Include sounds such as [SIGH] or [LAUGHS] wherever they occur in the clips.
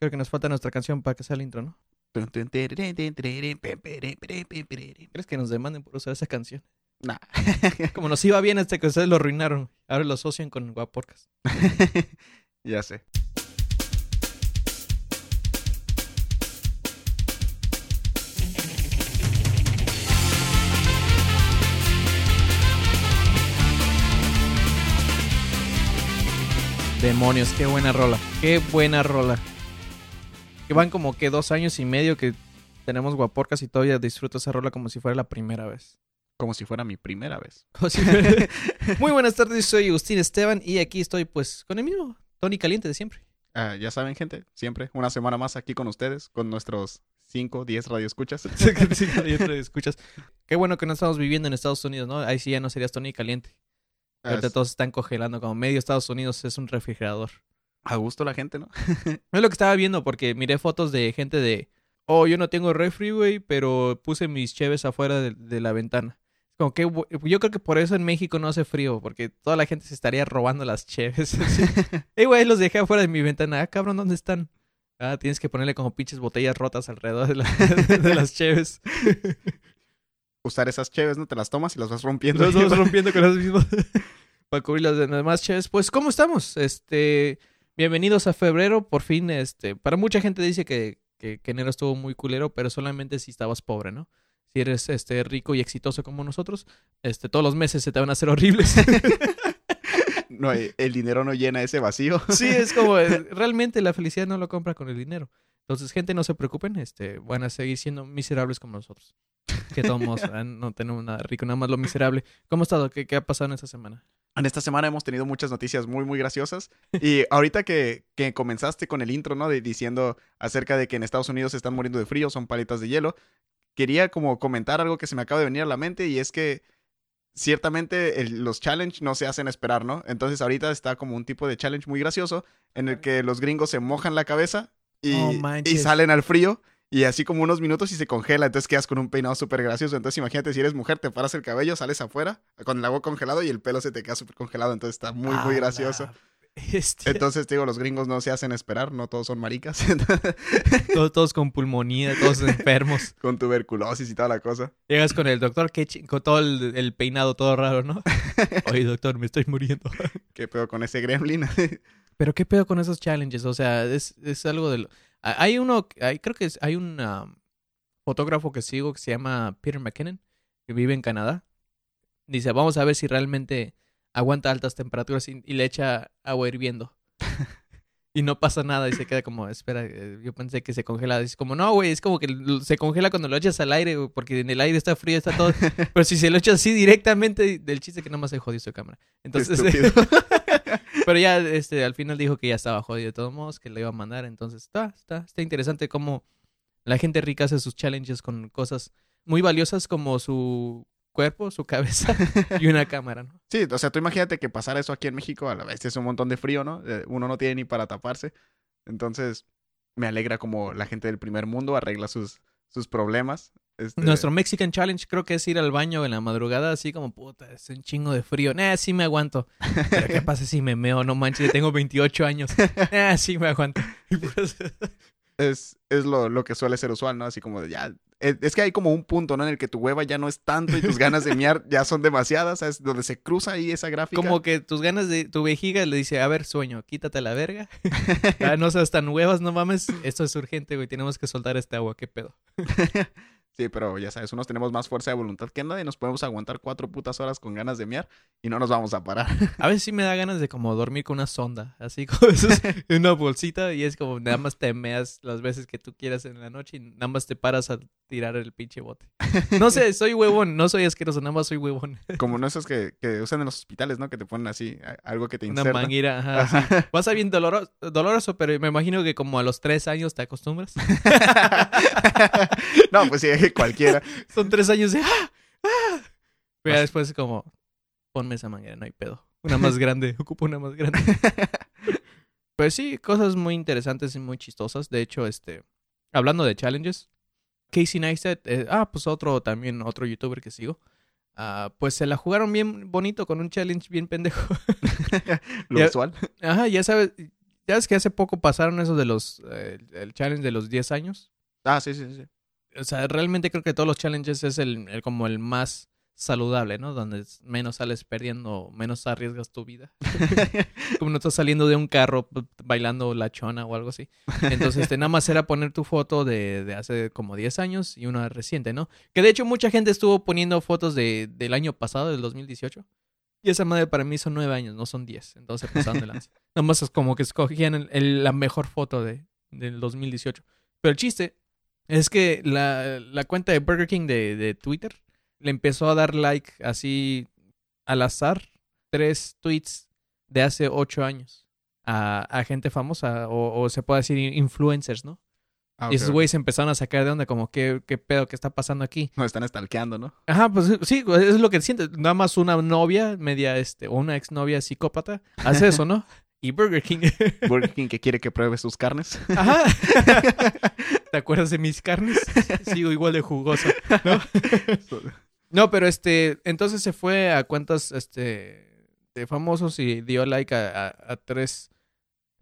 Creo que nos falta nuestra canción para que sea el intro, ¿no? ¿Crees que nos demanden por usar esa canción? Nah. [LAUGHS] Como nos iba bien hasta que ustedes lo arruinaron. Ahora lo asocian con Guaporcas. [LAUGHS] ya sé. Demonios, qué buena rola. Qué buena rola. Que van como que dos años y medio que tenemos Guaporcas y todavía disfruto esa rola como si fuera la primera vez. Como si fuera mi primera vez. [LAUGHS] Muy buenas tardes, soy Agustín Esteban y aquí estoy pues con el mismo Tony Caliente de siempre. Ah, ya saben, gente, siempre una semana más aquí con ustedes, con nuestros 5, 10 radioescuchas. Sí, que sí, que ya te escuchas. Qué bueno que no estamos viviendo en Estados Unidos, ¿no? Ahí sí ya no serías Tony Caliente. Ah, Ahorita es- todos están congelando, como medio Estados Unidos es un refrigerador. A gusto la gente, ¿no? [LAUGHS] Es lo que estaba viendo porque miré fotos de gente de, oh, yo no tengo refri, güey, pero puse mis cheves afuera de, de la ventana. Como que yo creo que por eso en México no hace frío, porque toda la gente se estaría robando las cheves. [LAUGHS] Ey, güey, los dejé afuera de mi ventana. Ah, cabrón, ¿dónde están? Ah, tienes que ponerle como pinches botellas rotas alrededor de, la- [LAUGHS] de las cheves. Usar esas cheves, ¿no? Te las tomas y las vas rompiendo. Los vamos rompiendo con las mismas. Para cubrir las demás cheves. Pues, ¿cómo estamos? Este. Bienvenidos a febrero. Por fin, este. Para mucha gente dice que, que, que enero estuvo muy culero, pero solamente si estabas pobre, ¿no? Si eres este rico y exitoso como nosotros, este, todos los meses se te van a hacer horribles. [LAUGHS] No, eh, el dinero no llena ese vacío. [LAUGHS] sí, es como eh, [LAUGHS] realmente la felicidad no lo compra con el dinero. Entonces, gente, no se preocupen, este, van a seguir siendo miserables como nosotros. Que todos no tenemos nada rico, nada más lo miserable. ¿Cómo ha estado? ¿Qué, qué ha pasado en esta semana? En esta semana hemos tenido muchas noticias muy, muy graciosas. Y ahorita que, que comenzaste con el intro, ¿no? De, diciendo acerca de que en Estados Unidos se están muriendo de frío, son paletas de hielo. Quería como comentar algo que se me acaba de venir a la mente y es que ciertamente el- los challenge no se hacen esperar, ¿no? Entonces ahorita está como un tipo de challenge muy gracioso en el que los gringos se mojan la cabeza y, Oh, y salen al frío. Y así como unos minutos y se congela, entonces quedas con un peinado súper gracioso. Entonces imagínate si eres mujer, te paras el cabello, sales afuera con el agua congelado y el pelo se te queda súper congelado. Entonces está muy, muy A gracioso. bestia. Entonces, te digo, los gringos no se hacen esperar, no todos son maricas. [LAUGHS] todos, todos con pulmonía, todos enfermos. [LAUGHS] con tuberculosis y toda la cosa. Llegas con el doctor, qué chi- con todo el, el peinado todo raro, ¿no? [LAUGHS] Oye, doctor, me estoy muriendo. ¿Qué pedo con ese gremlin? Pero qué pedo con esos challenges, o sea, es, es algo de lo... Ah, Hay uno, hay, creo que es- hay un um, fotógrafo que sigo que se llama Peter McKinnon, que vive en Canadá. Dice, vamos a ver si realmente aguanta altas temperaturas y, y le echa agua hirviendo. [LAUGHS] y no pasa nada y se queda como, espera, eh, yo pensé que se congela. Dice como, no, güey, es como que se congela cuando lo echas al aire, porque en el aire está frío, está todo. [LAUGHS] Pero si se lo echas así directamente, del chiste que nada más se jodió su cámara. Entonces. [LAUGHS] pero ya este, al final dijo que ya estaba jodido de todos modos, que le iba a mandar. Entonces está, está, está interesante cómo la gente rica hace sus challenges con cosas muy valiosas como su cuerpo, su cabeza y una [LAUGHS] cámara, ¿no? Sí, o sea, tú imagínate que pasara eso aquí en México, a la vez es un montón de frío, ¿no? Eh, Uno no tiene ni para taparse. Entonces, me alegra como la gente del primer mundo arregla sus, sus problemas. Este, Nuestro Mexican Challenge creo que es ir al baño en la madrugada así como, puta, es un chingo de frío. Nah, sí me aguanto. Pero ¿qué pasa si me meo? No manches, tengo 28 años. Nah, sí me aguanto. [LAUGHS] Pues, es, es lo, lo que suele ser usual, ¿no? Así como de ya. Es, es que hay como un punto, ¿no? En el que tu hueva ya no es tanto y tus [LAUGHS] ganas de miar ya son demasiadas, ¿sabes? Donde se cruza ahí esa gráfica. Como que tus ganas de tu vejiga le dice, a ver, sueño, quítate la verga. [LAUGHS] Ah, no seas tan huevas, no mames. Esto es urgente, güey. Tenemos que soltar este agua, qué pedo. Sí, pero ya sabes, unos tenemos más fuerza de voluntad que nadie. Nos podemos aguantar cuatro putas horas con ganas de miar y no nos vamos a parar. A veces sí me da ganas de como dormir con una sonda, así [LAUGHS] como una bolsita y es como nada más te meas las veces que tú quieras en la noche y nada más te paras a tirar el pinche bote. No sé, [LAUGHS] soy huevón, no soy asqueroso, nada más soy huevón. Como no esos que, que usan en los hospitales, ¿no? Que te ponen así, algo que te Una insertan. manguera, ajá, sí. Ajá. Va a ser bien doloro- doloroso, pero me imagino que como a los tres años te acostumbras. [LAUGHS] no, pues sí, [LAUGHS] cualquiera. Son tres años de ¡ah! ¡ah! Pero ya después es como, ponme esa manguera, no hay pedo. Una más [LAUGHS] grande, ocupo una más grande. [LAUGHS] Pues sí, cosas muy interesantes y muy chistosas. De hecho, este, hablando de challenges, Casey Neistat, eh, ah, pues otro también, otro youtuber que sigo, ah, pues se la jugaron bien bonito con un challenge bien pendejo. Lo Ya- usual. Ajá, ya sabes, Ya ves que hace poco pasaron esos de los. eh, el challenge de los 10 años. Ah, sí, sí, sí. O sea, realmente creo que todos los challenges es el, el- como el más saludable, ¿no? Donde menos sales perdiendo, menos arriesgas tu vida. [LAUGHS] como no estás saliendo de un carro bailando la chona o algo así. Entonces, este, nada más era poner tu foto de, de hace como 10 años y una reciente, ¿no? Que de hecho mucha gente estuvo poniendo fotos de, del año pasado, del 2018. Y esa madre para mí son 9 años, no son 10. Entonces, pasaron de lanza. [LAUGHS] Nada más es como que escogían el- el- la mejor foto de, del 2018. Pero el chiste es que la, la cuenta de Burger King de, de Twitter le empezó a dar like así al azar tres tweets de hace ocho años a, a gente famosa o, o se puede decir influencers, ¿no? Ah, y esos güeyes empezaron a sacar de onda como, ¿qué, qué pedo que está pasando aquí? Nos están stalkeando, ¿no? Ajá, pues sí, es lo que sientes. Nada más una novia media, este, o una exnovia psicópata hace eso, ¿no? [LAUGHS] Y Burger King. Burger King que quiere que pruebe sus carnes. Ajá. [LAUGHS] ¿Te acuerdas de mis carnes? [LAUGHS] Sigo igual de jugoso, ¿no? [LAUGHS] No, pero este, entonces se fue a cuentas, este, de famosos y dio like a, a- a tres.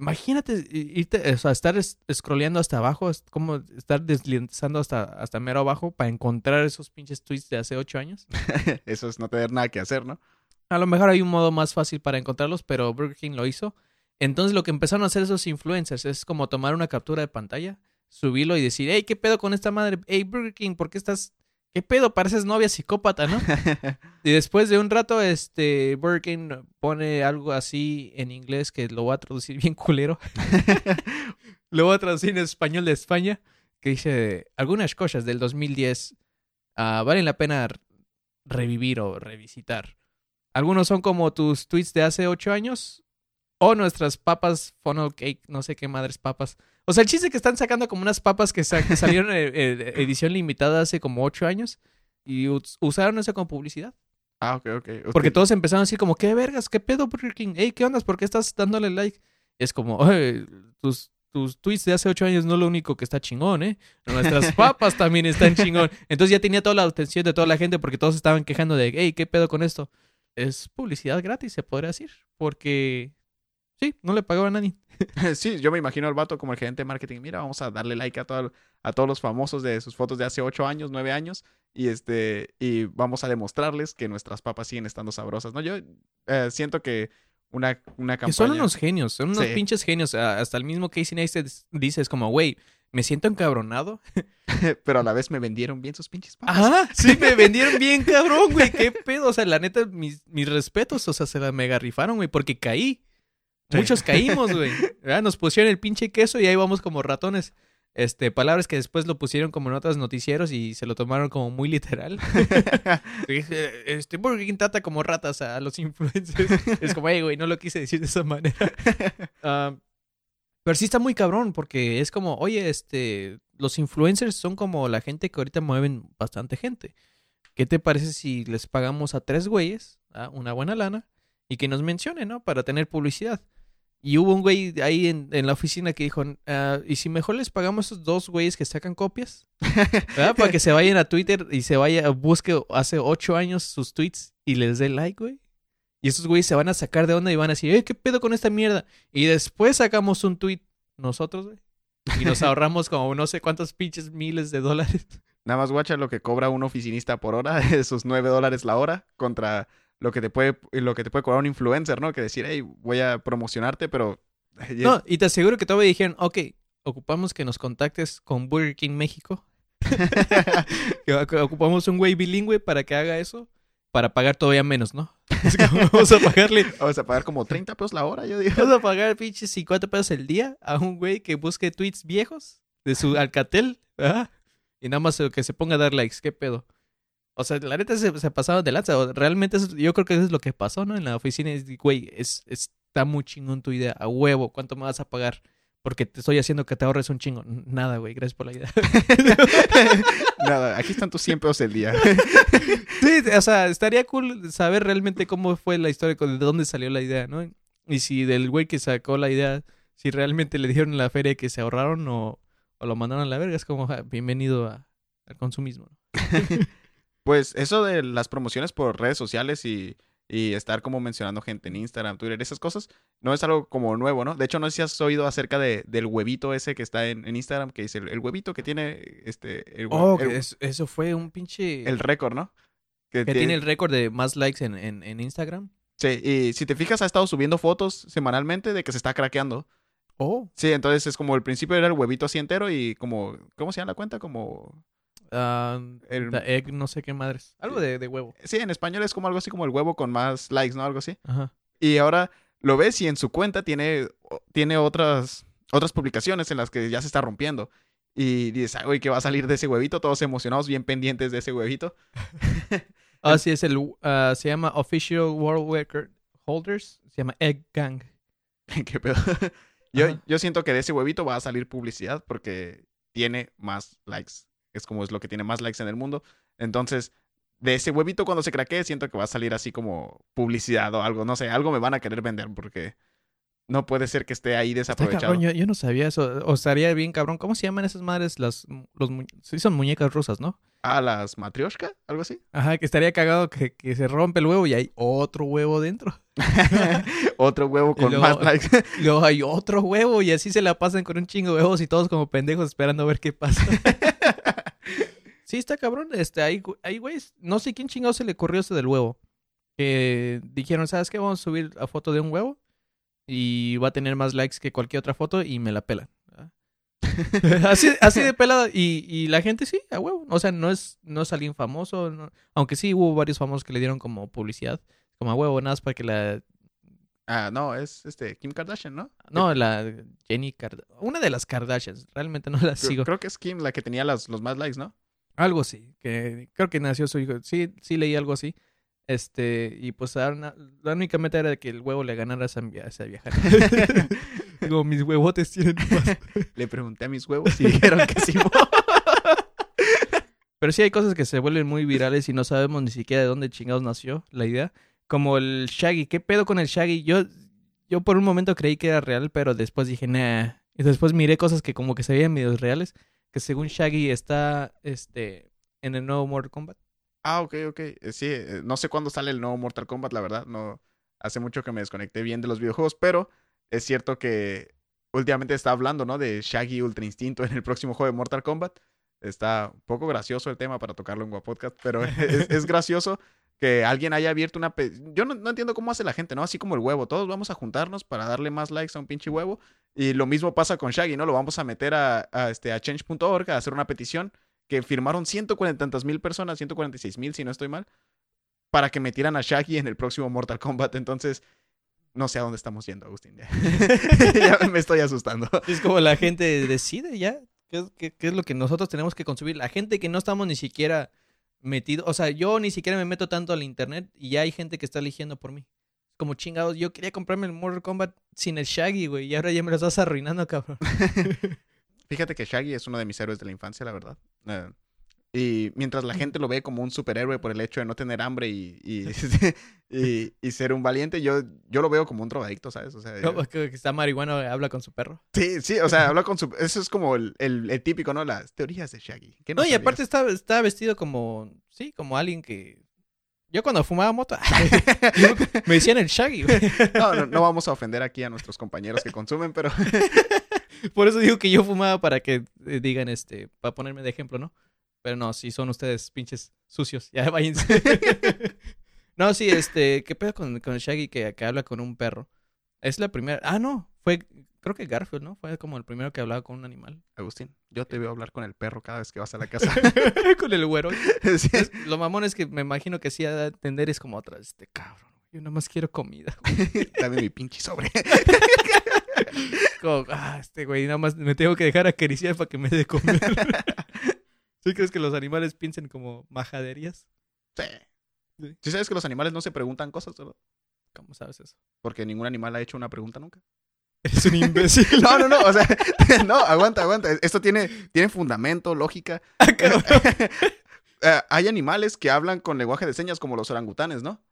Imagínate irte, o sea, estar es- scrolleando hasta abajo, como estar deslizando hasta, hasta mero abajo para encontrar esos pinches tweets de hace ocho años. [LAUGHS] Eso es no tener nada que hacer, ¿no? A lo mejor hay un modo más fácil para encontrarlos, pero Burger King lo hizo. Entonces lo que empezaron a hacer esos influencers es como tomar una captura de pantalla, subirlo y decir, hey, ¿qué pedo con esta madre? Hey, Burger King, ¿por qué estás... ¿Qué pedo? Pareces novia psicópata, ¿no? [LAUGHS] y después de un rato, este, Burger King pone algo así en inglés que lo voy a traducir bien culero. [LAUGHS] lo voy a traducir en español de España, que dice, algunas cosas del 2010 ah, valen la pena revivir o revisitar. Algunos son como tus tweets de hace ocho años o nuestras papas funnel cake, no sé qué madres papas. O sea, el chiste que están sacando como unas papas que, sa- que salieron en edición limitada hace como ocho años y us- usaron eso como publicidad. Ah, ok, ok. Porque Usted- todos empezaron a decir como, ¿qué vergas? ¿Qué pedo, Burger King? ¿qué ondas? ¿Por qué estás dándole like? Es como, "Oye, tus, tus tweets de hace ocho años no es lo único que está chingón, ¿eh? Nuestras [LAUGHS] papas también están chingón. Entonces ya tenía toda la atención de toda la gente porque todos estaban quejando de, hey, ¿qué pedo con esto? Es publicidad gratis, se podría decir. Porque, sí, no le pagaba a nadie. [LAUGHS] Sí, yo me imagino al vato como el gerente de marketing. Mira, vamos a darle like a, todo- a todos los famosos de sus fotos de hace 8 años, 9 años. Y este y vamos a demostrarles que nuestras papas siguen estando sabrosas. ¿no? Yo eh, siento que una, una Que campaña... son unos genios, son unos Sí. pinches genios. Hasta el mismo Casey Neistat dice, es como, güey, me siento encabronado [LAUGHS] Pero a la vez me vendieron bien sus pinches papas. Ajá, [LAUGHS] sí, me vendieron bien, cabrón, güey. ¿Qué pedo? O sea, la neta, mis, mis respetos, o sea, se la mega rifaron, güey, porque caí. Sí. Muchos caímos, güey. Nos pusieron el pinche queso y ahí vamos como ratones. Este, palabras que después lo pusieron como en otros noticieros y se lo tomaron como muy literal. [LAUGHS] Este, Burger King trata como ratas a los influencers. Es como, hey, güey, no lo quise decir de esa manera. [LAUGHS] Ah, pero sí está muy cabrón porque es como, oye, este, los influencers son como la gente que ahorita mueven bastante gente. ¿Qué te parece si les pagamos a tres güeyes ah, una buena lana y que nos mencionen, ¿no? Para tener publicidad. Y hubo un güey ahí en, en la oficina que dijo, ah, ¿y si mejor les pagamos a esos dos güeyes que sacan copias? [LAUGHS] ¿Verdad? Para que se vayan a Twitter y se vaya, busque hace ocho años sus tweets y les dé like, güey. Y esos güeyes se van a sacar de onda y van a decir, eh, ¿qué pedo con esta mierda? Y después sacamos un tweet nosotros, güey. Y nos [LAUGHS] ahorramos como no sé cuántos pinches miles de dólares. Nada más guacha lo que cobra un oficinista por hora, [LAUGHS] esos 9 dólares la hora, contra lo que te puede, lo que te puede cobrar un influencer, ¿no? Que decir, hey, voy a promocionarte, pero... [LAUGHS] No, y te aseguro que todavía dijeron, ok, ocupamos que nos contactes con Burger King México. [LAUGHS] Ocupamos un güey bilingüe para que haga eso. Para pagar todavía menos, ¿no? [LAUGHS] Es como, vamos a pagarle Vamos a pagar como 30 pesos la hora, yo digo. Vamos a pagar pinches 50 pesos el día a un güey que busque tweets viejos de su Alcatel, ¿verdad? Y nada más que se ponga a dar likes, ¿qué pedo? O sea, la neta se, se pasaron de lanza. Realmente eso- yo creo que eso es lo que pasó, ¿no? En la oficina. Es, güey, es, está muy chingón tu idea. A huevo, ¿cuánto me vas a pagar? Porque te estoy haciendo que te ahorres un chingo. Nada, güey, gracias por la idea. [LAUGHS] Nada, aquí están tus 100 pesos el día. [LAUGHS] Sí, o sea, estaría cool saber realmente cómo fue la historia, de dónde salió la idea, ¿no? Y si del güey que sacó la idea, si realmente le dieron la feria que se ahorraron o, o lo mandaron a la verga, es como ja, bienvenido a- al consumismo. [LAUGHS] Pues eso de las promociones por redes sociales y, y estar como mencionando gente en Instagram, Twitter, esas cosas, no es algo como nuevo, ¿no? De hecho, no sé si has oído acerca de, del huevito ese que está en, en Instagram, que dice el, el huevito que tiene este el, Oh, el- que es- eso fue un pinche... el récord, ¿no? que tie- tiene el récord de más likes en, en, en Instagram. Sí, y si te fijas, ha estado subiendo fotos semanalmente de que se está craqueando. Oh. Sí, entonces es como el principio era el huevito así entero y como, ¿cómo se llama la cuenta? Como, Ah, El- the egg, no sé qué madres. Algo de, de huevo. sí, en español es como algo así como el huevo con más likes, ¿no? Algo así. Ajá. Y ahora lo ves y en su cuenta tiene, tiene otras, otras publicaciones en las que ya se está rompiendo. Y dices, ay, ¿qué va a salir de ese huevito? Todos emocionados, bien pendientes de ese huevito. [LAUGHS] Ah, sí, es el... ah, se llama Official World Record Holders. Se llama Egg Gang. [LAUGHS] ¿Qué pedo? [LAUGHS] Yo, yo siento que de ese huevito va a salir publicidad porque tiene más likes. Es como es lo que tiene más likes en el mundo. Entonces, de ese huevito cuando se craquee, siento que va a salir así como publicidad o algo. No sé, algo me van a querer vender porque no puede ser que esté ahí desaprovechado. cabrón, yo, yo no sabía eso. O estaría bien cabrón. ¿Cómo se llaman esas madres? Las, los, sí, son muñecas rusas, ¿no? Ah, las matrioshka, algo así. Ajá, que estaría cagado que, que se rompe el huevo y hay otro huevo dentro. [LAUGHS] Otro huevo con luego- más likes. [LAUGHS] Luego hay otro huevo y así se la pasan con un chingo de huevos y todos como pendejos esperando a ver qué pasa. [LAUGHS] sí, está cabrón. Este, hay, gu- hay güeyes, no sé quién chingado se le ocurrió eso del huevo. Que dijeron, ¿sabes qué? Vamos a subir la foto de un huevo y va a tener más likes que cualquier otra foto y me la pelan. [LAUGHS] así, así de pelada. Y, y la gente sí, a huevo. O sea, no es, no es alguien famoso. no- Aunque sí hubo varios famosos que le dieron como publicidad. Como a huevo, nada más para que la Ah, no, es este Kim Kardashian, ¿no? No, la Jenny Kardashian. Una de las Kardashians. Realmente no la Creo, sigo. creo que es Kim la que tenía las, los más likes, ¿no? Algo así. Que creo que nació su hijo. Sí, sí leí algo así. Este, y pues la única meta era que el huevo le ganara a esa, via- a esa vieja. [LAUGHS] Digo, mis huevotes tienen más. Le pregunté a mis huevos y dijeron que sí. Pero sí hay cosas que se vuelven muy virales y no sabemos ni siquiera de dónde chingados nació la idea. Como el Shaggy. ¿Qué pedo con el Shaggy? Yo, yo por un momento creí que era real, pero después dije, nah. Y después miré cosas que como que se veían medio reales. Que según Shaggy está este en el nuevo Mortal Kombat. Ah, ok, ok. Eh, Sí, eh, no sé cuándo sale el nuevo Mortal Kombat, la verdad. No, hace mucho que me desconecté bien de los videojuegos, pero es cierto que últimamente está hablando, ¿no? De Shaggy Ultra Instinto en el próximo juego de Mortal Kombat. Está un poco gracioso el tema para tocarlo en Guapodcast, pero [LAUGHS] es, es gracioso que alguien haya abierto una... Yo no, entiendo cómo hace la gente, ¿no? Así como el huevo. Todos vamos a juntarnos para darle más likes a un pinche huevo. Y lo mismo pasa con Shaggy, ¿no? Lo vamos a meter a, a, este, a change.org a hacer una petición que firmaron 140 tantas mil personas, 146 mil si no estoy mal, para que metieran a Shaggy en el próximo Mortal Kombat. Entonces, no sé a dónde estamos yendo, Agustín. [LAUGHS] Ya, me estoy asustando. [LAUGHS] Es como la gente decide ya qué- qué es lo que nosotros tenemos que consumir. La gente que no estamos ni siquiera metido, o sea, yo ni siquiera me meto tanto al internet y ya hay gente que está eligiendo por mí. Como chingados, yo quería comprarme el Mortal Kombat sin el Shaggy, güey, y ahora ya me lo estás arruinando, cabrón. [LAUGHS] Fíjate que Shaggy es uno de mis héroes de la infancia, la verdad. Eh, y mientras la gente lo ve como un superhéroe por el hecho de no tener hambre y, y, [LAUGHS] [LAUGHS] y- y ser un valiente, yo, yo lo veo como un drogadicto, ¿sabes? O sea, yo- que está marihuana, habla con su perro. sí, sí, o sea, habla con su... Eso es como el, el- el típico, ¿no? Las teorías de Shaggy. ¿Qué No, y aparte está, está vestido como, sí, como alguien que... Yo cuando fumaba moto, [LAUGHS] me decían el Shaggy, güey. No, no, no vamos a ofender aquí a nuestros compañeros que consumen, pero Por eso digo que yo fumaba para que eh, digan, este, para ponerme de ejemplo, ¿no? Pero no, si son ustedes pinches sucios, [LAUGHS] ya váyanse. [LAUGHS] no, sí, este, ¿qué pedo con, con Shaggy que, que habla con un perro? Es la primera. Ah, no, fue, creo que Garfield, ¿no? Fue como el primero que hablaba con un animal. Agustín, yo te veo hablar con el perro cada vez que vas a la [LAUGHS] casa. con el güero. Sí. Es- lo mamón es que me imagino que sí de atender es como atrás, este cabrón. Yo nada más quiero comida. Dame mi pinche sobre. Como, ah, este güey, nada más me tengo que dejar acariciar para que me dé comer. ¿Sí crees que los animales piensen como majaderías? Sí. Sí. ¿Sí sabes que los animales no se preguntan cosas, verdad? ¿Cómo sabes eso? Porque ningún animal ha hecho una pregunta nunca. Eres un imbécil. [LAUGHS] No, no, no, o sea, [LAUGHS] no, aguanta, aguanta. Esto tiene, tiene fundamento, lógica. [LAUGHS] Ah. Eh, hay animales que hablan con lenguaje de señas como los orangutanes, ¿no?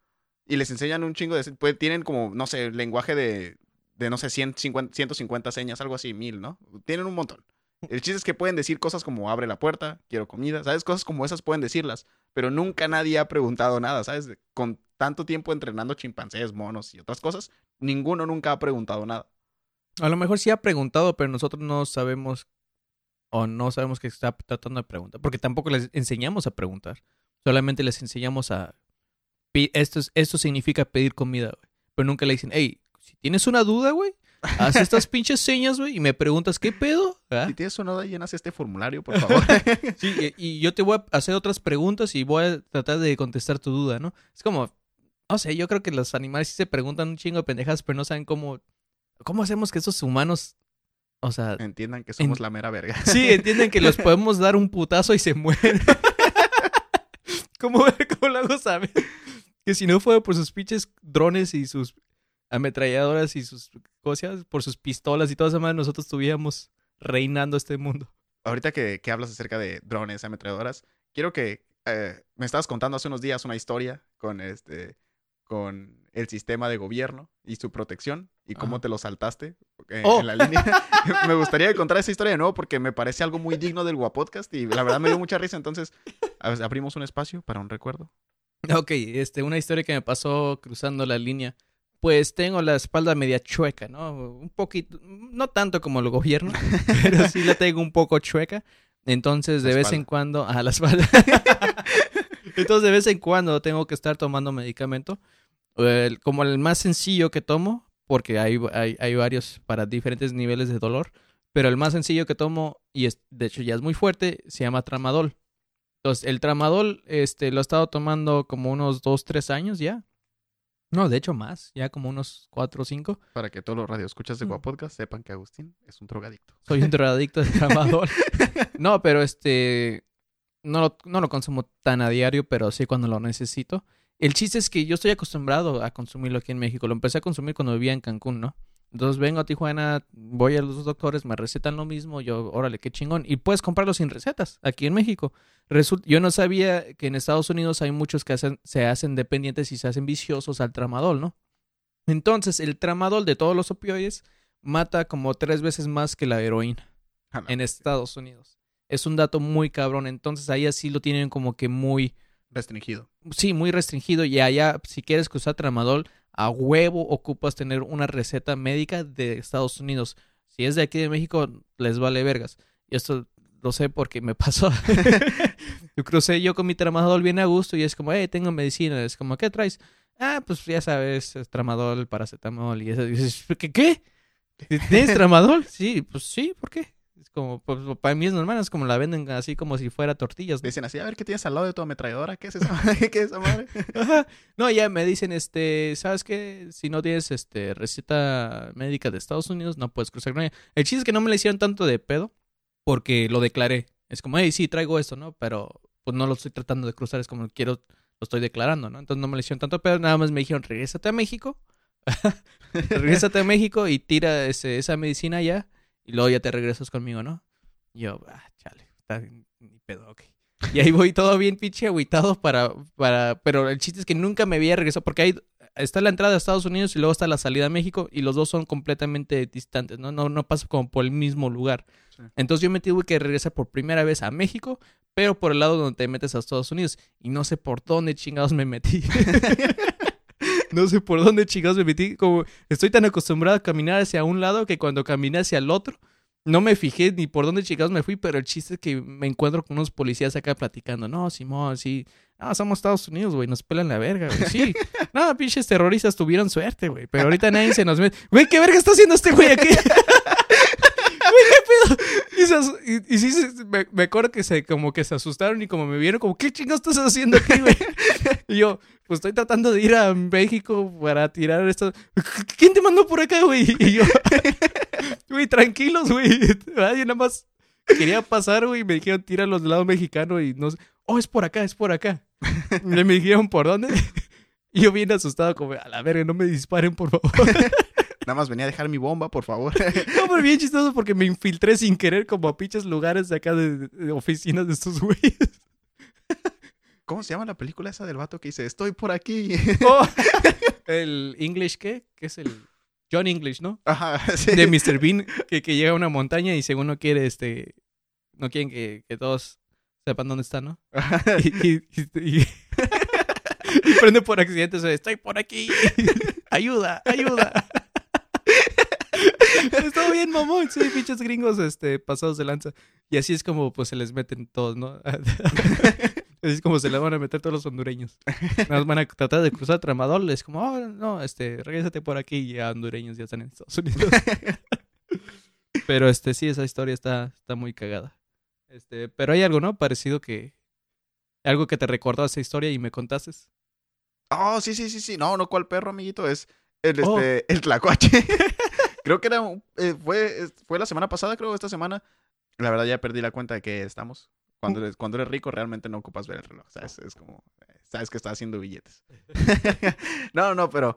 Y les enseñan un chingo de... Pues, tienen como, no sé, lenguaje de, de no sé, 150, 150 señas, algo así, mil, ¿no? Tienen un montón. El chiste es que pueden decir cosas como abre la puerta, quiero comida, ¿sabes? Cosas como esas pueden decirlas, pero nunca nadie ha preguntado nada, ¿sabes? Con tanto tiempo entrenando chimpancés, monos y otras cosas, ninguno nunca ha preguntado nada. A lo mejor sí ha preguntado, pero nosotros no sabemos o no sabemos que está tratando de preguntar, porque tampoco les enseñamos a preguntar. Solamente les enseñamos a esto esto significa pedir comida, güey. Pero nunca le dicen, hey, si tienes una duda, güey, haz estas pinches señas, güey, y me preguntas qué pedo. ¿Ah? Si tienes una duda, llenas este formulario, por favor. [LAUGHS] sí, y, yo te voy a hacer otras preguntas y voy a tratar de contestar tu duda, ¿no? Es como, no sé, yo creo que los animales sí se preguntan un chingo de pendejas, pero no saben cómo, cómo hacemos que esos humanos, o sea... Entiendan que somos la mera verga. Sí, [LAUGHS] entienden que los podemos dar un putazo y se mueren. [LAUGHS] ¿Cómo, ¿Cómo lo hago saber? Que si no fuera por sus pinches drones y sus ametralladoras y sus cosas, por sus pistolas y todas esas nosotros estuviéramos reinando este mundo. Ahorita que, que hablas acerca de drones, ametralladoras, quiero que eh, me estabas contando hace unos días una historia con este con el sistema de gobierno y su protección y cómo te lo saltaste eh, oh. en la línea. [LAUGHS] me gustaría contar esa historia de nuevo porque me parece algo muy digno del Guapodcast y la verdad me dio mucha risa. Entonces, abrimos un espacio para un recuerdo. Ok, este, una historia que me pasó cruzando la línea. Pues tengo la espalda media chueca, ¿no? Un poquito, no tanto como el gobierno, [LAUGHS] pero sí la tengo un poco chueca. Entonces, de vez en cuando, a la espalda. [LAUGHS] Entonces, de vez en cuando tengo que estar tomando medicamento. como el más sencillo que tomo, porque hay, hay, hay, varios para diferentes niveles de dolor. Pero el más sencillo que tomo, y es, de hecho ya es muy fuerte, se llama tramadol. Entonces, el tramadol este, lo he estado tomando como unos dos, tres años ya. No, de hecho más, ya como unos cuatro o cinco. Para que todos los radioescuchas de mm. Guapodcast sepan que Agustín es un drogadicto. Soy un drogadicto de tramadol. [LAUGHS] no, pero este, no lo, no lo consumo tan a diario, pero sí cuando lo necesito. El chiste es que yo estoy acostumbrado a consumirlo aquí en México. Lo empecé a consumir cuando vivía en Cancún, ¿no? Entonces vengo a Tijuana, voy a los doctores, me recetan lo mismo, yo, órale, qué chingón. Y puedes comprarlo sin recetas aquí en México. yo no sabía que en Estados Unidos hay muchos que se hacen dependientes y se hacen viciosos al tramadol, ¿no? Entonces, el tramadol de todos los opioides mata como tres veces más que la heroína en Estados Unidos. Es un dato muy cabrón. Entonces, ahí así lo tienen como que muy... Restringido. Sí, muy restringido. Y allá, si quieres que usar tramadol, a huevo ocupas tener una receta médica de Estados Unidos. Si es de aquí de México, les vale vergas. Y esto lo sé porque me [LAUGHS] pasó. yo crucé yo con mi tramadol bien a gusto y es como, hey, tengo medicina. Es como, ¿qué traes? Ah, pues ya sabes, tramadol, paracetamol y eso. Y dices, ¿qué? ¿Qué? ¿Tienes tramadol? [LAUGHS] Sí, pues sí, ¿por qué? Como, pues, para mí es normal, es como la venden así como si fuera tortillas. Dicen así, a ver, ¿qué tienes al lado de tu ametralladora? ¿Qué es esa [LAUGHS] ¿Qué es esa madre? [LAUGHS] No, ya me dicen, este, ¿sabes qué? Si no tienes, este, receta médica de Estados Unidos, no puedes cruzar con ella. El chiste es que no me le hicieron tanto de pedo porque lo declaré. Es como, hey, sí, traigo esto, ¿no? Pero, pues, no lo estoy tratando de cruzar, es como, quiero, lo estoy declarando, ¿no? Entonces no me le hicieron tanto pedo, nada más me dijeron, regrésate a México. [LAUGHS] regrésate a México y tira ese, esa medicina allá y luego ya te regresas conmigo, ¿no? Y yo, ah, chale, está ni pedo, ok. Y ahí voy todo bien pinche aguitado para, para, pero el chiste es que nunca me había regresado, porque ahí está la entrada a Estados Unidos y luego está la salida a México y los dos son completamente distantes, ¿no? No, no pasa como por el mismo lugar. Entonces yo me tuve que regresar por primera vez a México, pero por el lado donde te metes a Estados Unidos. Y no sé por dónde chingados me metí. [LAUGHS] no sé por dónde chingados me metí. Como estoy tan acostumbrado a caminar hacia un lado que cuando caminé hacia el otro, no me fijé ni por dónde chingados me fui, pero el chiste es que me encuentro con unos policías acá platicando. No, Simón, sí. No, somos Estados Unidos, güey. Nos pelan la verga, güey. Sí. No, pinches terroristas tuvieron suerte, güey. Pero ahorita nadie se nos mete. Güey, ¿qué verga está haciendo este güey aquí? [LAUGHS] Y, sí, me, acuerdo que se, como que se asustaron y como me vieron, como, ¿qué chingados estás haciendo aquí, güey? [LAUGHS] Y yo, pues estoy tratando de ir a México para tirar esto. ¿Quién te mandó por acá, güey? Y yo, [LAUGHS] güey, tranquilos, güey. Nadie nada más quería pasar, güey, y me dijeron, tíralo del lado mexicano y no sé. Oh, es por acá, es por acá. Y me dijeron, ¿por dónde? Y yo bien asustado, como, a la verga, no me disparen, por favor. Nada más venía a dejar mi bomba, por favor. [LAUGHS] no, pero bien chistoso porque me infiltré sin querer como a pinches lugares de acá de, oficinas de estos güeyes. [LAUGHS] ¿Cómo se llama la película esa del vato que dice, estoy por aquí? [LAUGHS] Oh, el English, ¿qué? ¿Qué es el...? John English, ¿no? Ajá, sí. De Mr. Bean, que, llega a una montaña y según no quiere, este... No quieren que, todos sepan dónde está, ¿no? y, Y prende por accidente, estoy por aquí. ayuda, ayuda. Estuvo bien, mamón. Sí, pinches gringos este, pasados de lanza. Y así es como pues se les meten todos, ¿no? [LAUGHS] Así es como se les van a meter todos los hondureños. Nos van a tratar de cruzar Tramadol. Es como, oh, no, este, regrésate por aquí. Y ya hondureños ya están en Estados Unidos. [LAUGHS] pero este, sí, esa historia está, está muy cagada. Este, pero hay algo, ¿no? Parecido que. Algo que te recordó esa historia y me contaste. Oh, sí, sí, sí, sí. No, no, ¿cuál perro, amiguito? Es el, Oh. este, el tlacuache. [LAUGHS] creo que era, eh, fue, fue la semana pasada, creo, esta semana. La verdad ya perdí la cuenta de que estamos. Cuando eres, cuando eres rico realmente no ocupas ver el reloj, ¿sabes? Es como, eh, sabes que está haciendo billetes. [LAUGHS] [LAUGHS] no, no, pero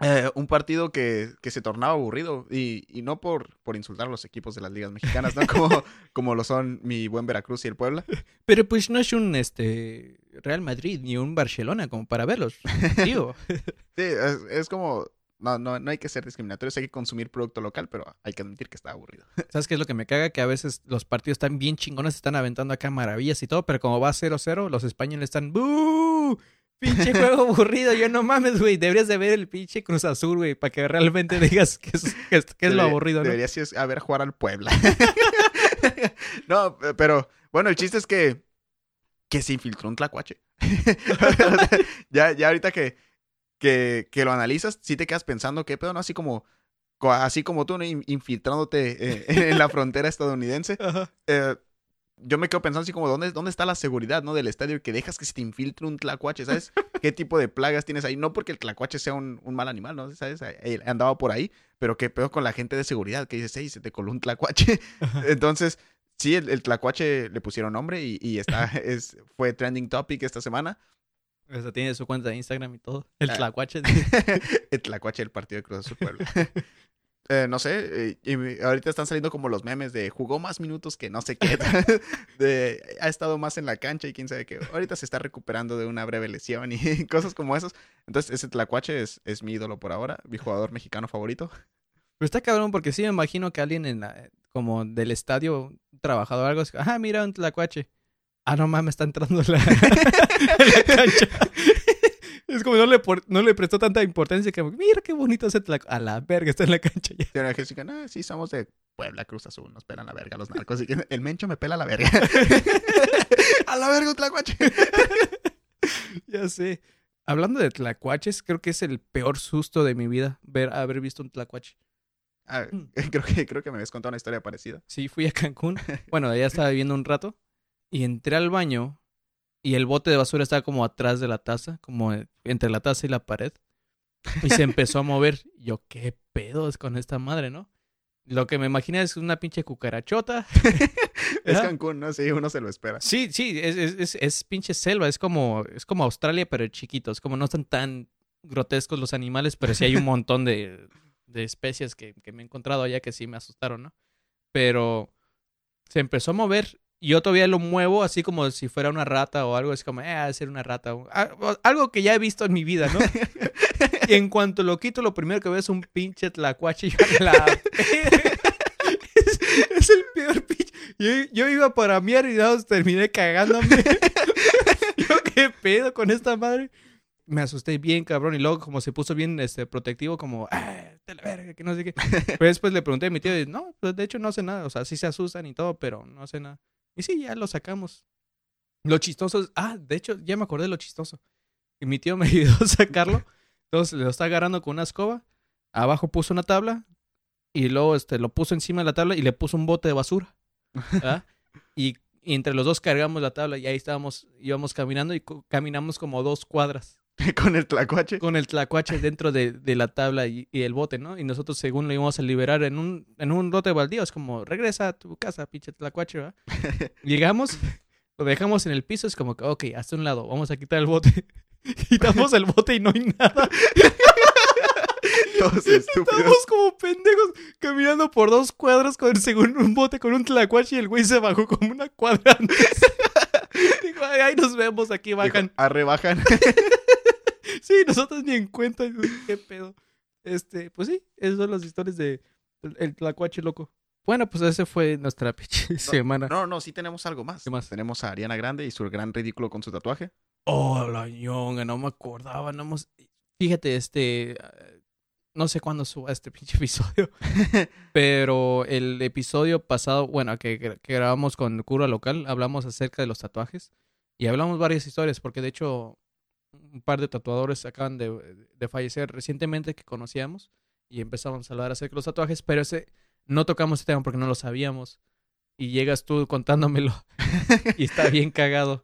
eh, un partido que, que se tornaba aburrido y, y no por, por insultar a los equipos de las ligas mexicanas, ¿no? Como, [LAUGHS] como lo son mi buen Veracruz y el Puebla. Pero pues no es un este Real Madrid ni un Barcelona como para verlos. Digo. Sí, es, es como, no, no, no hay que ser discriminatorios, hay que consumir producto local, pero hay que admitir que está aburrido. [LAUGHS] ¿Sabes qué es lo que me caga? Que a veces los partidos están bien chingones, están aventando acá maravillas y todo, pero como va 0-0, los españoles están ¡Bú! Pinche [LAUGHS] juego aburrido, yo no mames, güey. Deberías de ver el pinche Cruz Azul, güey, para que realmente [LAUGHS] digas que es, que es, que es lo aburrido, ¿no? Debería sí es- a ver jugar al Puebla. no, pero bueno, el chiste es que, que se infiltró un tlacuache. ya, ya ahorita que, que, que lo analizas, sí te quedas pensando, ¿qué pedo? ¿No? Así como, co- así como tú, infiltrándote eh, [LAUGHS] en la frontera estadounidense. Eh, yo me quedo pensando así como, ¿dónde, ¿dónde está la seguridad, no? Del estadio que dejas que se te infiltre un tlacuache, ¿sabes? [LAUGHS] ¿Qué tipo de plagas tienes ahí? No porque el tlacuache sea un, un mal animal, ¿no? ¿Sabes? Eh, Andaba por ahí, pero qué pedo con la gente de seguridad que dices, hey, se te coló un tlacuache. [LAUGHS] Entonces, sí, el, el tlacuache le pusieron nombre y, y está, es, fue trending topic esta semana. O sea, tiene su cuenta de Instagram y todo. El Ah. tlacuache. [LAUGHS] el tlacuache del partido de Cruz Azul Puebla. [LAUGHS] Eh, no sé, eh, y ahorita están saliendo como los memes de jugó más minutos que no sé qué, [LAUGHS] de ha estado más en la cancha y quién sabe qué. Ahorita se está recuperando de una breve lesión y cosas como esas. Entonces, ese Tlacuache es, es mi ídolo por ahora, mi jugador mexicano favorito. Pero está cabrón porque sí me imagino que alguien en la, como del estadio, un trabajador o algo, es, ah, mira un tlacuache. Ah, no mames, está entrando en la, en [LAUGHS] la cancha. Es como no le, por- no le prestó tanta importancia que, mira qué bonito ese tlacuache. A la verga, está en la cancha ya. Que dicen, no, sí, somos de Puebla, Cruz Azul, nos pelan la verga los narcos. El mencho me pela la verga. [LAUGHS] A la verga, un Tlacuache. Ya sé. Hablando de tlacuaches, creo que es el peor susto de mi vida ver haber visto un tlacuache. Ah, [LAUGHS] creo, que, creo que me habías contado una historia parecida. Sí, fui a Cancún. Bueno, allá estaba viviendo un rato. Y entré al baño. Y el bote de basura estaba como atrás de la taza. Como entre la taza y la pared. Y se empezó a mover. Yo, ¿qué pedos con esta madre, no? Lo que me imaginé es una pinche cucarachota. [LAUGHS] Es. Cancún, ¿no? Sí, uno se lo espera. Sí, sí, es, es, es, es pinche selva. Es como, es como Australia, pero chiquitos. Como no están tan grotescos los animales, pero sí hay un montón de, de especies que, que me he encontrado allá que sí me asustaron, ¿no? Pero se empezó a mover yo todavía lo muevo así como si fuera una rata o algo. Es como, eh, de ser una rata. ah, Algo que ya he visto en mi vida, ¿no? [LAUGHS] y en cuanto lo quito, lo primero que veo es un pinche tlacuache. y la [LAUGHS] es, es el peor pinche. Yo, yo iba para miar y terminé cagándome. [LAUGHS] yo, ¿qué pedo con esta madre? Me asusté bien, cabrón. Y luego, como se puso bien este, protectivo, como, ah, te la verga, que no sé qué. Pero después le pregunté a mi tío, y, no, pues de hecho no hace nada. O sea, sí se asustan y todo, pero no hace nada. Y sí, ya lo sacamos. Lo chistoso es, ah, de hecho, ya me acordé de lo chistoso. Y mi tío me [LAUGHS] ayudó a sacarlo. Entonces lo está agarrando con una escoba. Abajo puso una tabla. Y luego este, lo puso encima de la tabla y le puso un bote de basura. y, [LAUGHS] y entre los dos cargamos la tabla y ahí estábamos, íbamos caminando y caminamos como dos cuadras [LAUGHS] Con el Tlacuache. con el tlacuache dentro de, de la tabla y, y el bote, ¿no? Y nosotros según lo íbamos a liberar en un, en un lote baldío, es como, regresa a tu casa, pinche tlacuache, ¿verdad? [LAUGHS] Llegamos, lo dejamos en el piso, es como que, ok, hasta un lado, vamos a quitar el bote. [LAUGHS] Quitamos el bote y no hay nada. Todos estúpidos. Estamos como pendejos caminando por dos cuadras con según un bote con un tlacuache y el güey se bajó como una cuadra antes. Digo, "Ay, ahí nos vemos, aquí bajan. Dijo, Arre, bajan. Sí, nosotros ni en cuenta. ¿Qué pedo? Este, pues sí, esas son las historias de el, el tlacuache loco. Bueno, pues ese fue nuestra [LAUGHS] pinche semana. No, no, sí tenemos algo más. ¿Qué más? Tenemos a Ariana Grande y su gran ridículo con su tatuaje. Oh, la ñonga, no me acordaba, no hemos... Fíjate, este... No sé cuándo suba este pinche episodio. [LAUGHS] pero el episodio pasado, bueno, que, que grabamos con Cura Local, hablamos acerca de los tatuajes. Y hablamos varias historias, porque de hecho un par de tatuadores acaban de, de fallecer recientemente que conocíamos. Y empezamos a hablar acerca de los tatuajes, pero ese no tocamos ese tema porque no lo sabíamos. Y llegas tú contándomelo. [LAUGHS] y está bien cagado.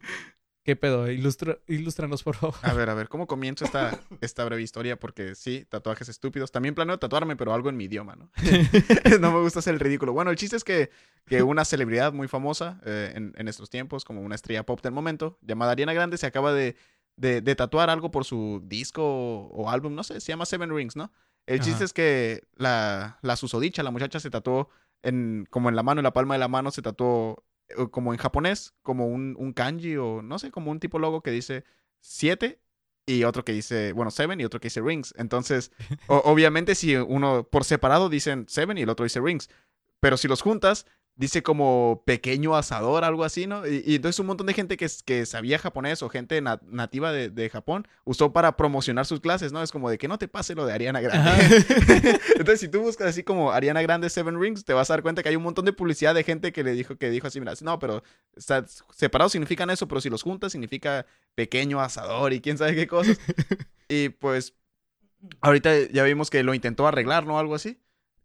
¿Qué pedo? Ilustra, ilústranos, por favor. A ver, a ver, ¿cómo comienzo esta, esta breve historia? Porque sí, tatuajes estúpidos. También planeo tatuarme, pero algo en mi idioma, ¿no? [LAUGHS] no me gusta hacer el ridículo. Bueno, el chiste es que, que una celebridad muy famosa eh, en, en, estos tiempos, como una estrella pop del momento, llamada Ariana Grande, se acaba de, de, de tatuar algo por su disco o, o, álbum, no sé, se llama Seven Rings, ¿no? El chiste es que la, la susodicha, la muchacha, se tatuó en, como en la mano, en la palma de la mano, se tatuó como en japonés, como un, un, kanji o no sé, como un tipo logo que dice 7 y otro que dice, bueno, 7 y otro que dice rings. Entonces, [LAUGHS] o, obviamente si uno por separado dicen 7 y el otro dice rings, pero si los juntas, dice como pequeño asador, algo así, ¿no? Y, y entonces un montón de gente que, que sabía japonés o gente na nativa de, de, Japón usó para promocionar sus clases, ¿no? Es como de que no te pase lo de Ariana Grande. [LAUGHS] entonces, si tú buscas así como Ariana Grande Seven Rings, te vas a dar cuenta que hay un montón de publicidad de gente que le dijo, que dijo así, mira, no, pero separados significan eso, pero si los juntas significa pequeño asador y quién sabe qué cosas. [LAUGHS] y pues, ahorita ya vimos que lo intentó arreglar, ¿no? Algo así.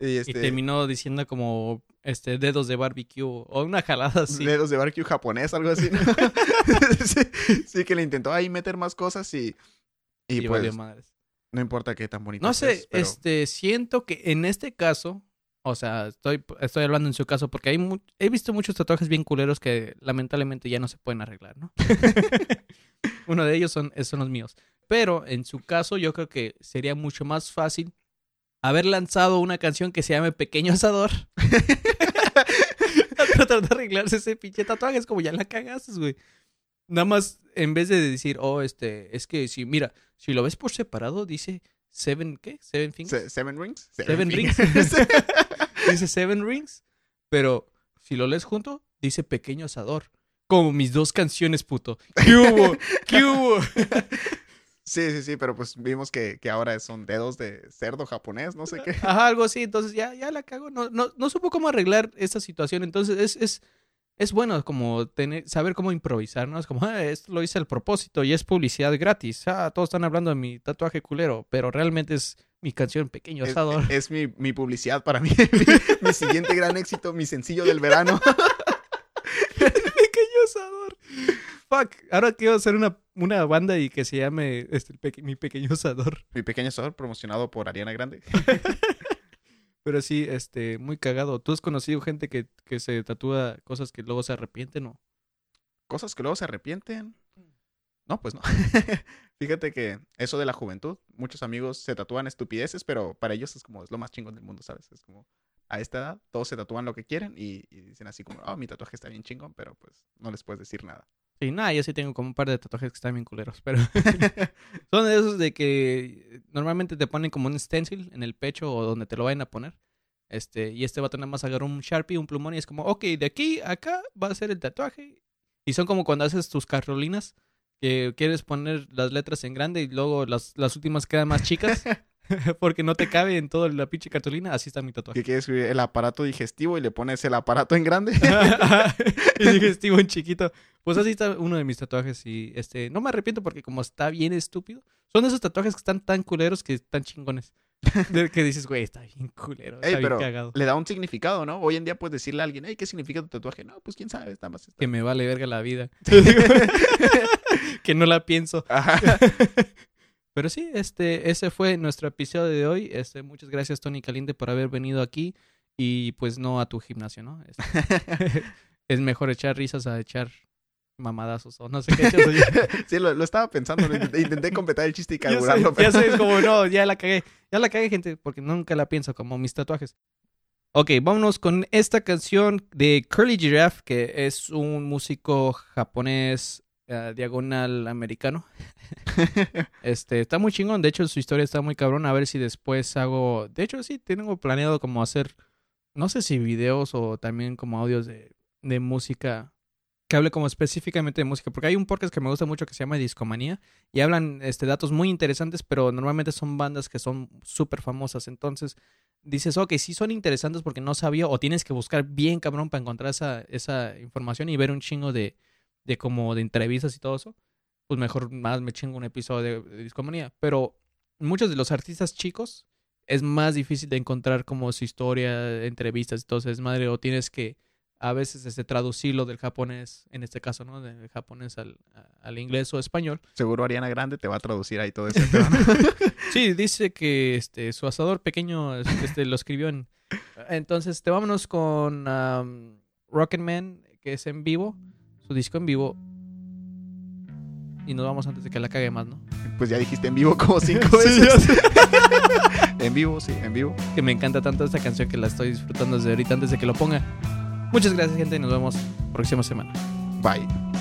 Y, este... y, terminó diciendo como este dedos de barbecue o una jalada así. Dedos de barbecue japonés, algo así. ¿no? [LAUGHS] sí, sí, que le intentó ahí meter más cosas y. Y, y pues. No importa qué tan bonito. No sé, es, pero... este, siento que en este caso. O sea, estoy, estoy hablando en su caso porque hay mu he visto muchos tatuajes bien culeros que lamentablemente ya no se pueden arreglar, ¿no? [LAUGHS] Uno de ellos son, son los míos. Pero en su caso yo creo que sería mucho más fácil haber lanzado una canción que se llame Pequeño Asador. a [LAUGHS] [LAUGHS] tratar de arreglarse ese pinche tatuaje. Es como ya la cagaste, güey. Nada más, en vez de decir, oh, este, es que si, mira, si lo ves por separado, dice Seven, ¿qué? Seven Fingers. Se seven Rings. Seven, seven Rings. [LAUGHS] dice Seven Rings. Pero si lo lees junto, dice Pequeño Asador. Como mis dos canciones, puto. ¿Qué hubo? ¿Qué hubo? Sí, sí, sí, pero pues vimos que, que, ahora son dedos de cerdo japonés, no sé qué. Ajá, algo así, entonces ya, ya la cago. No, no, no supo cómo arreglar esta situación, entonces es, es, es bueno como tener, saber cómo improvisar, ¿no? Es como, ah, esto lo hice al propósito y es publicidad gratis. Ah, todos están hablando de mi tatuaje culero, pero realmente es mi canción Pequeño Asador. Es, es mi, mi, publicidad para mí, mi, [LAUGHS] mi siguiente gran éxito, mi sencillo del verano. [LAUGHS] Pequeño Asador. Fuck, ahora quiero hacer una, una banda y que se llame este, peque Mi Pequeño Asador. Mi Pequeño Asador, promocionado por Ariana Grande. [LAUGHS] Pero sí, este, muy cagado. ¿Tú has conocido gente que, que se tatúa cosas que luego se arrepienten o? ¿Cosas que luego se arrepienten? No, pues no. [LAUGHS] Fíjate que eso de la juventud, muchos amigos se tatúan estupideces, pero para ellos es como, es lo más chingón del mundo, ¿sabes? Es como, a esta edad, todos se tatúan lo que quieren y, y dicen así como, oh, mi tatuaje está bien chingón, pero pues no les puedes decir nada. Sí, nada, yo sí tengo como un par de tatuajes que están bien culeros, pero [LAUGHS] son de esos de que normalmente te ponen como un stencil en el pecho o donde te lo vayan a poner. Este, y este va a tener más agarrar un Sharpie, un plumón y es como, ok, de aquí a acá va a ser el tatuaje. Y son como cuando haces tus carolinas, que quieres poner las letras en grande y luego las, las últimas quedan más chicas. [LAUGHS] [LAUGHS] Porque no te cabe en toda la pinche cartulina. Así está mi tatuaje. ¿Qué quieres escribir? El aparato digestivo y le pones el aparato en grande. [LAUGHS] [LAUGHS] el digestivo en chiquito. Pues así está uno de mis tatuajes. Y este, no me arrepiento porque como está bien estúpido. Son esos tatuajes que están tan culeros que están chingones. que dices, güey, está bien culero. Está Ey, bien pero cagado. le da un significado, ¿no? Hoy en día puedes decirle a alguien, hey, ¿qué significa tu tatuaje? No, pues quién sabe, está más. Está... Que me vale verga la vida. que no la pienso. Ajá. Pero sí, este, ese fue nuestro episodio de hoy. Este, muchas gracias, Tony Caliente, por haber venido aquí. Y pues no a tu gimnasio, ¿no? Este, [LAUGHS] es mejor echar risas a echar mamadazos o no sé qué. [LAUGHS] sí, lo, lo, estaba pensando. Intenté completar el chiste y carburarlo. [LAUGHS] Pero... Ya sé, como no, ya la cagué. Ya la cagué, gente, porque nunca la pienso como mis tatuajes. Ok, vámonos con esta canción de Curly Giraffe, que es un músico japonés Uh, diagonal americano. [LAUGHS] este, está muy chingón. De hecho, su historia está muy cabrón. A ver si después hago. De hecho, sí, tengo planeado como hacer. No sé si videos o también como audios de, de música que hable como específicamente de música, porque hay un podcast que me gusta mucho que se llama Discomanía y hablan este, datos muy interesantes, pero normalmente son bandas que son súper famosas. Entonces dices, ok, sí son interesantes porque no sabía, o tienes que buscar bien cabrón para encontrar esa, esa información y ver un chingo de, de como de entrevistas y todo eso. Pues mejor más me chingo un episodio de, de Discomanía. Pero muchos de los artistas chicos es más difícil de encontrar como su historia, entrevistas, entonces madre, o tienes que a veces este, traducirlo del japonés, en este caso, ¿no? Del japonés al, al inglés o español. Seguro Ariana Grande te va a traducir ahí todo eso. [LAUGHS] Sí, dice que este, su asador pequeño este, lo escribió en... Entonces, te vámonos con um, Rocketman, que es en vivo, su disco en vivo. Y nos vamos antes de que la cague más, ¿no? pues ya dijiste en vivo como [LAUGHS] cinco veces. [LAUGHS] en vivo, sí, en vivo. Que me encanta tanto esta canción que la estoy disfrutando desde ahorita antes de que lo ponga. Muchas gracias, gente, y nos vemos próxima semana. Bye.